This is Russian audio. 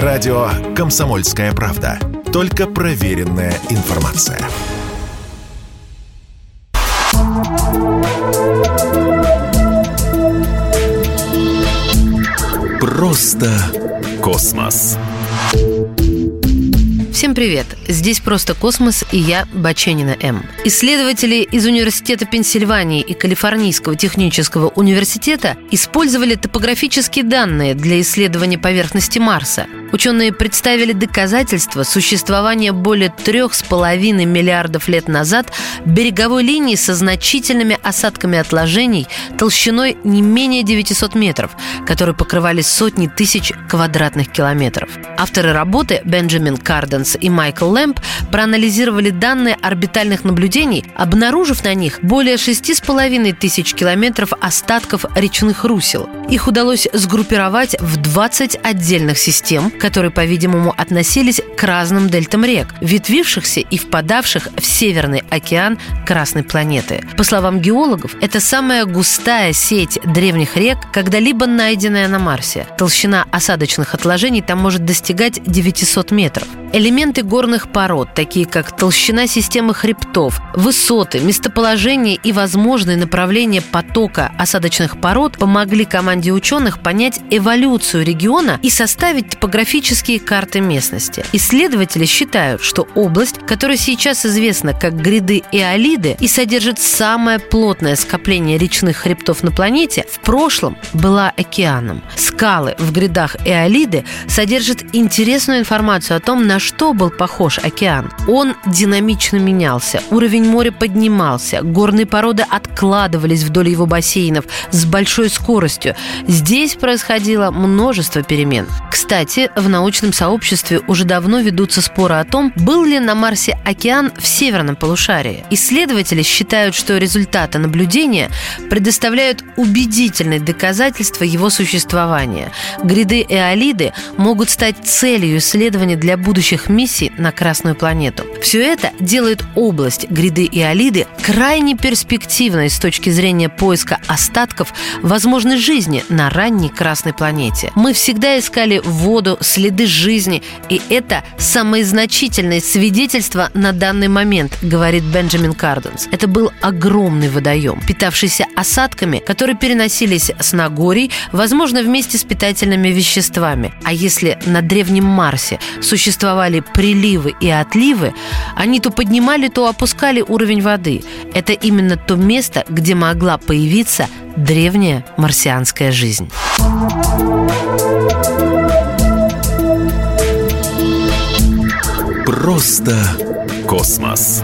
Радио «Комсомольская правда». Только проверенная информация. Просто космос. Всем привет! Здесь «Просто космос» и я, Баченина М. Исследователи из Университета Пенсильвании и Калифорнийского технического университета использовали топографические данные для исследования поверхности Марса. Ученые представили доказательства существования более трех с половиной миллиардов лет назад береговой линии со значительными осадками отложений толщиной не менее 900 метров, которые покрывали сотни тысяч квадратных километров. Авторы работы Бенджамин Карденс и Майкл Лэмп проанализировали данные орбитальных наблюдений, обнаружив на них более 6,5 тысяч километров остатков речных русел. Их удалось сгруппировать в 20 отдельных систем, которые, по-видимому, относились к разным дельтам рек, ветвившихся и впадавших в Северный океан Красной планеты. По словам геологов, это самая густая сеть древних рек, когда-либо найденная на Марсе. Толщина осадочных отложений там может достигать 900 метров. Элементы горных пород, такие как толщина системы хребтов, высоты, местоположение и возможные направления потока осадочных пород помогли команде ученых понять эволюцию региона и составить топографические карты местности. Исследователи считают, что область, которая сейчас известна как гряды Эолиды и содержит самое плотное скопление речных хребтов на планете, в прошлом была океаном. Скалы в грядах Эолиды содержат интересную информацию о том, на что был похож океан. Он динамично менялся, уровень моря поднимался, горные породы откладывались вдоль его бассейнов с большой скоростью. Здесь происходило множество перемен. Кстати, в научном сообществе уже давно ведутся споры о том, был ли на Марсе океан в северном полушарии. Исследователи считают, что результаты наблюдения предоставляют убедительные доказательства его существования. Гряды Эолиды могут стать целью исследований для будущих будущих миссий на Красную планету. Все это делает область гряды Иолиды крайне перспективной с точки зрения поиска остатков возможной жизни на ранней Красной планете. Мы всегда искали воду, следы жизни, и это самое значительное свидетельство на данный момент, говорит Бенджамин Карденс. Это был огромный водоем, питавшийся осадками, которые переносились с Нагорий, возможно, вместе с питательными веществами. А если на древнем Марсе существовали существовали приливы и отливы, они то поднимали, то опускали уровень воды. Это именно то место, где могла появиться древняя марсианская жизнь. Просто космос.